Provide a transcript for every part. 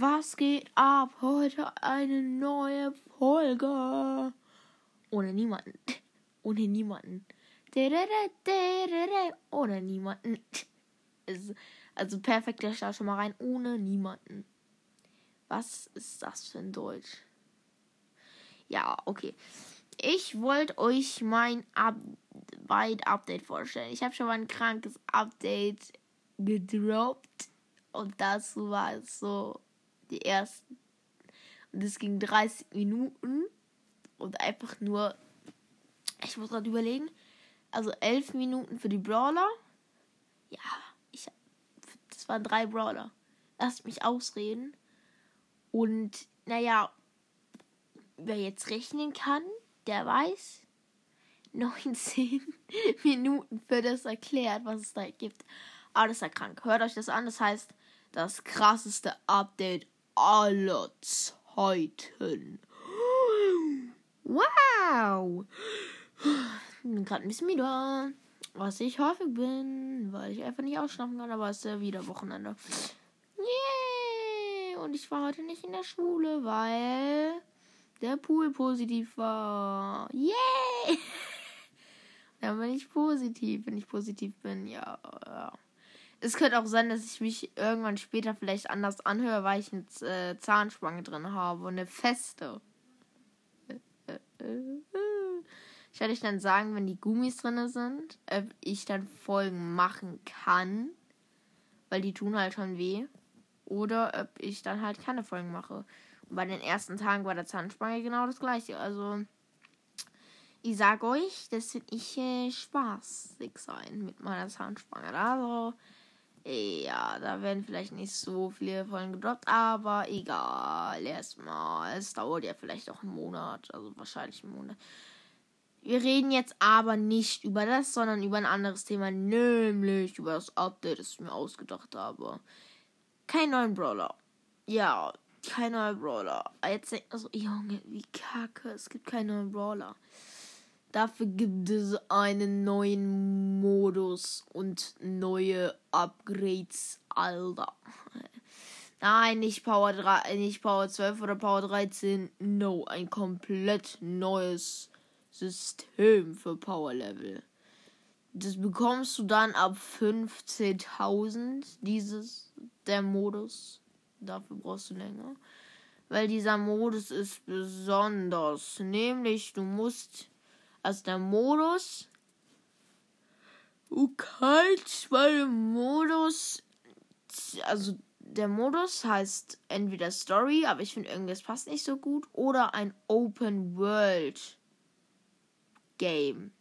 was geht ab? Heute eine neue Folge. Ohne niemanden. Ohne niemanden. Ohne niemanden. Also perfekt, der schon mal rein. Ohne niemanden. Was ist das für ein Deutsch? Ja, okay. Ich wollte euch mein Arbeit-Update vorstellen. Ich habe schon mal ein krankes Update gedroppt. Und das war so die ersten. Und es ging 30 Minuten. Und einfach nur. Ich muss gerade überlegen. Also 11 Minuten für die Brawler. Ja, ich. Das waren drei Brawler. Lasst mich ausreden. Und naja, wer jetzt rechnen kann, der weiß, 19 Minuten für das erklärt, was es da gibt. Ja krank. Hört euch das an. Das heißt, das krasseste Update aller Zeiten. Wow! Ich bin gerade ein bisschen müde. Was ich häufig bin, weil ich einfach nicht ausschlafen kann, aber es ist ja wieder Wochenende. Yeah! Und ich war heute nicht in der Schule, weil der Pool positiv war. Yeah! Dann bin ich positiv, wenn ich positiv bin, ja. ja. Es könnte auch sein, dass ich mich irgendwann später vielleicht anders anhöre, weil ich eine äh, Zahnspange drin habe. Eine feste. Ich werde euch dann sagen, wenn die Gummis drin sind, ob ich dann Folgen machen kann. Weil die tun halt schon weh. Oder ob ich dann halt keine Folgen mache. Und bei den ersten Tagen war der Zahnspange genau das gleiche. Also, ich sag euch, das wird nicht äh, spaßig sein mit meiner Zahnspange. Also, ja, da werden vielleicht nicht so viele Folgen gedroppt, aber egal. Erstmal. Es dauert ja vielleicht auch einen Monat, also wahrscheinlich einen Monat. Wir reden jetzt aber nicht über das, sondern über ein anderes Thema, nämlich über das Update, das ich mir ausgedacht habe. Kein neuen Brawler. Ja, kein neuer Brawler. Jetzt denkt man so, Junge, wie kacke, es gibt keinen neuen Brawler. Dafür gibt es einen neuen Modus und neue Upgrades, Alter. Nein, nicht Power 3, nicht Power 12 oder Power 13. No, ein komplett neues System für Power Level. Das bekommst du dann ab 15.000, dieses, der Modus. Dafür brauchst du länger. Weil dieser Modus ist besonders. Nämlich, du musst also der Modus. Du kannst bei dem Modus. Also der Modus heißt entweder Story, aber ich finde irgendwas passt nicht so gut. Oder ein Open World Game.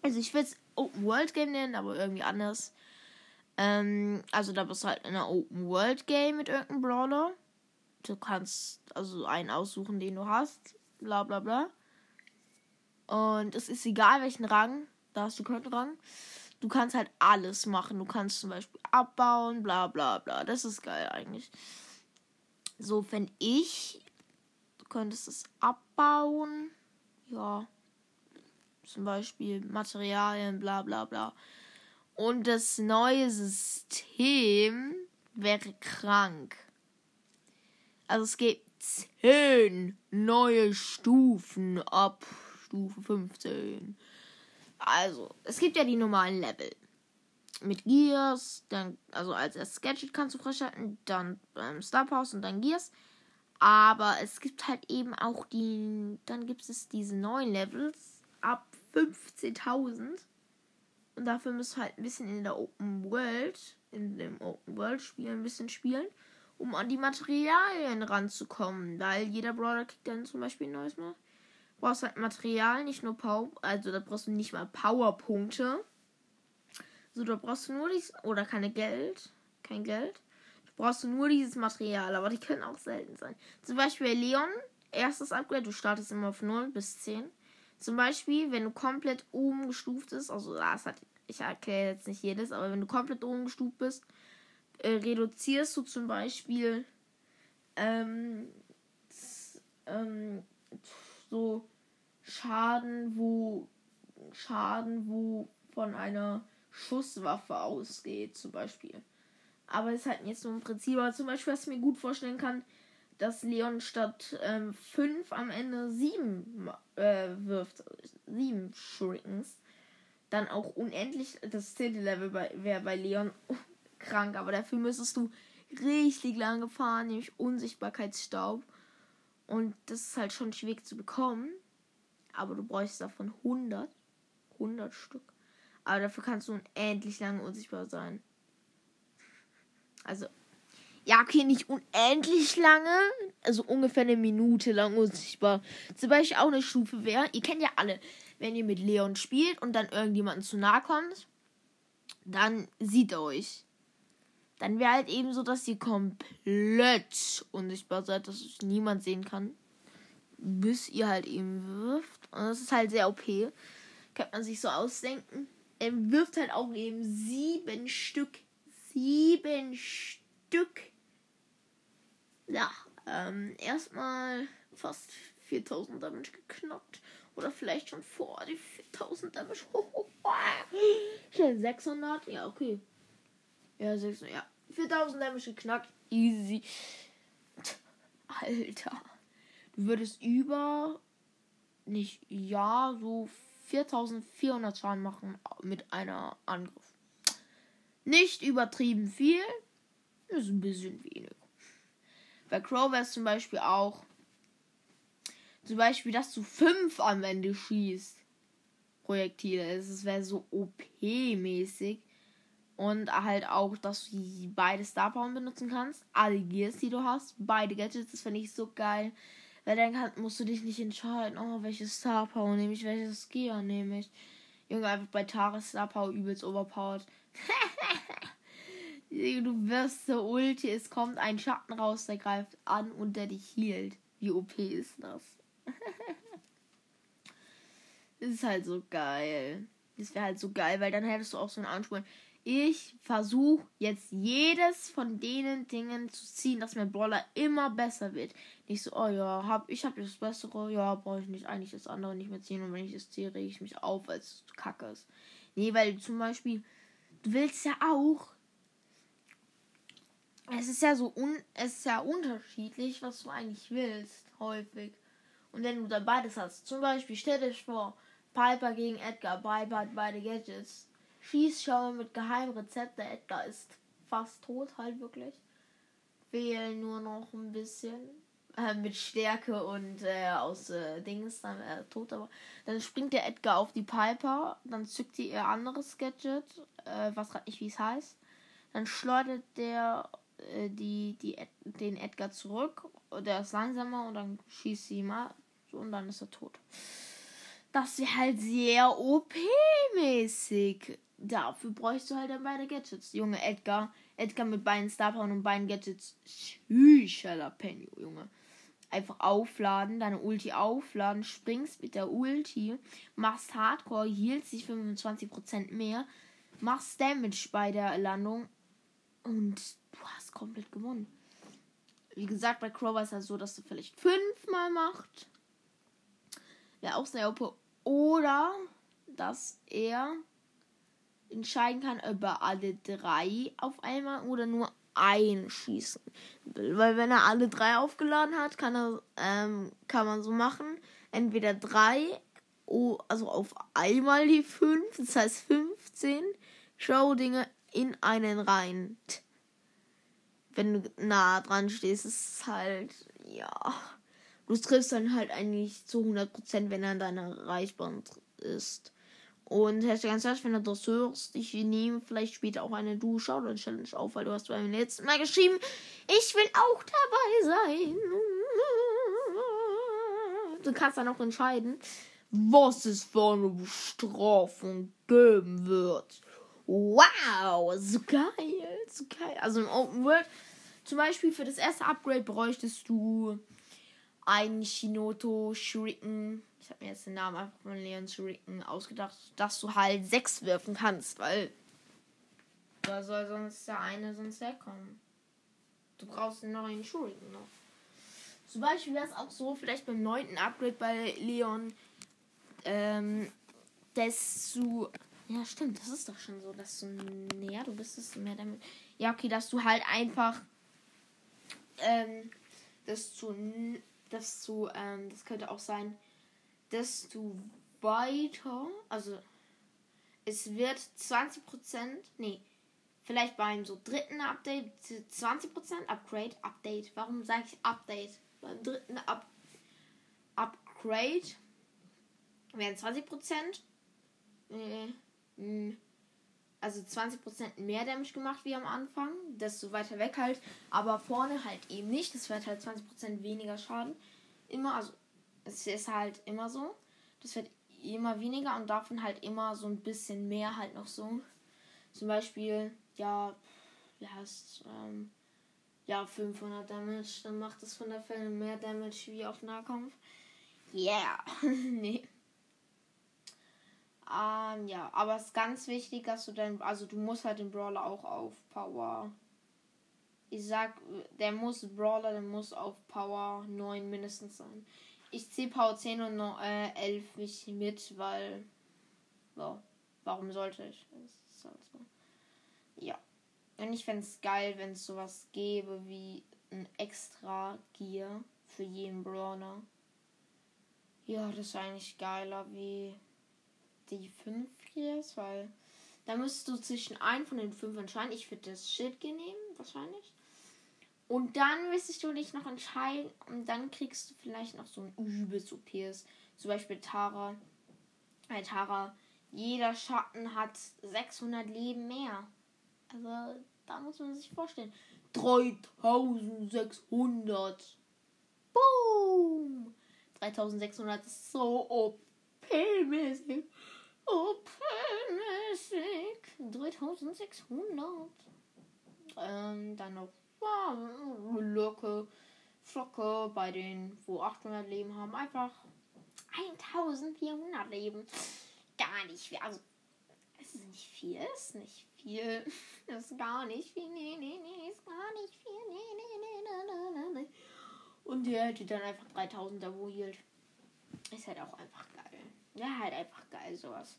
Also ich will es Open World Game nennen, aber irgendwie anders. Ähm, also da bist du halt in einer Open World Game mit irgendeinem Brawler. Du kannst also einen aussuchen, den du hast. Bla bla bla. Und es ist egal, welchen Rang. Da hast du keinen Rang. Du kannst halt alles machen. Du kannst zum Beispiel abbauen, bla bla bla. Das ist geil eigentlich. So, wenn ich. Du könntest es abbauen. Ja. Zum Beispiel Materialien, bla bla bla. Und das neue System wäre krank. Also es gibt zehn neue Stufen ab Stufe 15. Also, es gibt ja die normalen Level. Mit Gears, dann, also als erstes Gadget kannst du freischalten, dann ähm, Star Powers und dann Gears. Aber es gibt halt eben auch die, dann gibt es diese neuen Levels ab 15.000. Und dafür müsst ihr halt ein bisschen in der Open World, in dem Open World Spiel ein bisschen spielen, um an die Materialien ranzukommen. Weil jeder Brawler kriegt dann zum Beispiel ein neues Mal brauchst halt Material, nicht nur Power, also da brauchst du nicht mal Powerpunkte. So, da brauchst du nur dieses, oder keine Geld, kein Geld. Du brauchst du nur dieses Material, aber die können auch selten sein. Zum Beispiel Leon, erstes Upgrade, du startest immer auf 0 bis 10. Zum Beispiel, wenn du komplett oben gestuft bist, also das hat, ich erkläre jetzt nicht jedes, aber wenn du komplett oben gestuft bist, äh, reduzierst du zum Beispiel ähm, ähm, so Schaden, wo Schaden, wo von einer Schusswaffe ausgeht, zum Beispiel. Aber es ist halt jetzt so ein Prinzip. Aber zum Beispiel, was ich mir gut vorstellen kann, dass Leon statt 5 ähm, am Ende 7 äh, wirft. 7 Shurikens. Dann auch unendlich. Das zehnte Level wäre bei Leon krank. Aber dafür müsstest du richtig lange fahren, nämlich Unsichtbarkeitsstaub. Und das ist halt schon schwierig zu bekommen. Aber du bräuchst davon 100. 100 Stück. Aber dafür kannst du unendlich lange unsichtbar sein. Also, ja, okay, nicht unendlich lange. Also ungefähr eine Minute lang unsichtbar. Zum Beispiel auch eine Stufe wäre. Ihr kennt ja alle, wenn ihr mit Leon spielt und dann irgendjemanden zu nahe kommt, dann sieht er euch. Dann wäre halt eben so, dass ihr komplett unsichtbar seid, dass es niemand sehen kann. Bis ihr halt eben wirft. Und das ist halt sehr OP. Könnte man sich so ausdenken. Er wirft halt auch eben sieben Stück. Sieben Stück. Ja, ähm, erstmal fast 4000 Damage geknackt. Oder vielleicht schon vor die 4000 Damage. Schnell 600. Ja, okay. Ja, 600. Ja. 4000 Damage geknackt. Easy. Alter. Du würdest über. Nicht ja, so 4400 Schaden machen mit einer Angriff. Nicht übertrieben viel. Ist ein bisschen wenig. Bei Crow wäre es zum Beispiel auch. Zum Beispiel, dass du 5 am Ende schießt. Projektile. Es wäre so OP-mäßig. Und halt auch, dass du beide Star Power benutzen kannst. Alle Gears, die du hast. Beide Gadgets. Das finde ich so geil. Weil dann kann, musst du dich nicht entscheiden, oh, welches Star Power nehme ich, welches Gear nehme ich. Junge, einfach bei Taris Star Power übelst overpowered. du wirst so Ulti, es kommt ein Schatten raus, der greift an und der dich hielt. Wie OP ist das? das ist halt so geil. Das wäre halt so geil, weil dann hättest du auch so einen Anspruch ich versuche jetzt jedes von denen Dingen zu ziehen, dass mein Brawler immer besser wird. Nicht so, oh ja, hab, ich habe das Bessere, ja, brauche ich nicht eigentlich das andere nicht mehr ziehen. Und wenn ich das ziehe, rege ich mich auf, als es kacke ist. Nee, weil zum Beispiel, du willst ja auch. Es ist ja so un, es ist ja unterschiedlich, was du eigentlich willst, häufig. Und wenn du dann beides hast, zum Beispiel, stell dir vor, Piper gegen Edgar, Piper hat beide Gadgets Schießschau mit Geheimrezept. Der Edgar ist fast tot, halt wirklich. Fehlen nur noch ein bisschen. Äh, mit Stärke und äh, aus äh, Dings dann äh, tot, aber dann springt der Edgar auf die Piper, dann zückt die ihr anderes Gadget, äh, was gerade nicht wie es heißt. Dann schleudert der äh, die, die Ed den Edgar zurück, der ist langsamer und dann schießt sie mal und dann ist er tot. Das wäre halt sehr OP-mäßig dafür bräuchst du halt dann beide Gadgets. Junge, Edgar. Edgar mit beiden Star Power und beiden Gadgets. Jalapeno, Junge. Einfach aufladen, deine Ulti aufladen, springst mit der Ulti, machst Hardcore, hielt sich 25% mehr, machst Damage bei der Landung und du hast komplett gewonnen. Wie gesagt, bei Crow war es ja so, dass du vielleicht fünfmal macht. Wäre auch sehr OP. Oder dass er entscheiden kann, ob er alle drei auf einmal oder nur einen schießen Weil wenn er alle drei aufgeladen hat, kann er, ähm, kann man so machen. Entweder drei, oh, also auf einmal die fünf, das heißt 15 Show-Dinge in einen rein. Wenn du nah dran stehst, ist es halt, ja. Du triffst dann halt eigentlich zu 100%, wenn er in deiner Reichbahn ist. Und Hashtag ganz herzlich, wenn du das hörst, ich nehme vielleicht später auch eine Du Shoutout Challenge auf, weil du hast beim letzten Mal geschrieben, ich will auch dabei sein. Du kannst dann auch entscheiden, was es für eine Bestrafung geben wird. Wow, so geil, so geil. Also im Open World, zum Beispiel für das erste Upgrade bräuchtest du einen Shinoto Shuriken ich habe mir jetzt den Namen einfach von Leon Shuriken ausgedacht, dass du halt sechs werfen kannst, weil da soll sonst der eine sonst herkommen. Du brauchst den neuen Shuriken noch. Zum Beispiel wäre es auch so, vielleicht beim neunten Upgrade bei Leon, ähm, dass du Ja, stimmt, das ist doch schon so, dass du näher du bist, desto mehr damit. Ja, okay, dass du halt einfach ähm, desto desto ähm, das könnte auch sein, desto weiter, also es wird 20%, nee, vielleicht beim so dritten Update 20% Upgrade, Update. Warum sage ich Update? Beim dritten Up Upgrade werden 20%. Äh, also 20% mehr Damage gemacht wie am Anfang, desto weiter weg halt, aber vorne halt eben nicht. Das wird halt 20% weniger Schaden. Immer, also es ist halt immer so. Das wird immer weniger und davon halt immer so ein bisschen mehr halt noch so. Zum Beispiel, ja, wie heißt, ähm, ja, 500 Damage, dann macht das von der Fälle mehr Damage wie auf Nahkampf. Yeah, nee. Ähm, ja, aber es ist ganz wichtig, dass du dann, also du musst halt den Brawler auch auf Power. Ich sag, der muss Brawler, der muss auf Power 9 mindestens sein. Ich ziehe Power 10 und äh, 11 mich mit, weil. So, warum sollte ich? Halt. Ja. Und ich fände es geil, wenn es sowas gäbe wie ein extra Gear für jeden Brawler. Ja, das ist eigentlich geiler wie die 5 Gears, weil da müsstest du zwischen einen von den fünf entscheiden. Ich würde das Schild nehmen, wahrscheinlich. Und dann müsstest du dich noch entscheiden und dann kriegst du vielleicht noch so ein übelst OPs. Zum Beispiel Tara. Bei Tara, jeder Schatten hat 600 Leben mehr. Also, da muss man sich vorstellen. 3600. Boom! 3600 ist so OP-mäßig. OP-mäßig. 3600. Ähm, dann noch ja, Locke, Flocke bei denen, wo 800 Leben haben. Einfach 1400 Leben. Gar nicht viel. Also, es ist nicht viel. Es ist nicht viel. Das ist gar nicht viel. Nee, nee, nee. Ist gar nicht viel. Nee, nee, nee, nee, nee, nee. Und der hätte dann einfach 3000er wo hielt. Ist halt auch einfach geil. Ja, halt einfach geil sowas.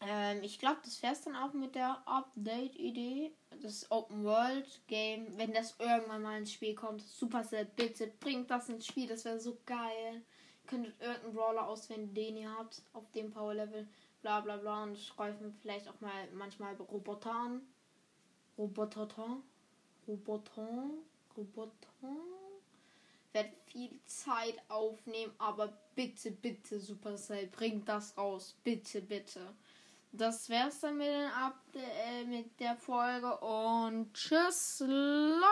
Ähm, ich glaube, das wär's dann auch mit der Update-Idee. Das Open World Game, wenn das irgendwann mal ins Spiel kommt. Supercell, bitte bringt das ins Spiel. Das wäre so geil. Ihr könntet irgendeinen Brawler auswählen, den ihr habt auf dem Power Level. Bla bla bla. Und schreiben vielleicht auch mal manchmal Roboter an. Roboter. Roboter. Roboter. Wird viel Zeit aufnehmen, aber bitte, bitte, Supercell, bringt das raus. Bitte, bitte das wär's dann mit, den Up äh, mit der Folge und tschüss, Leute.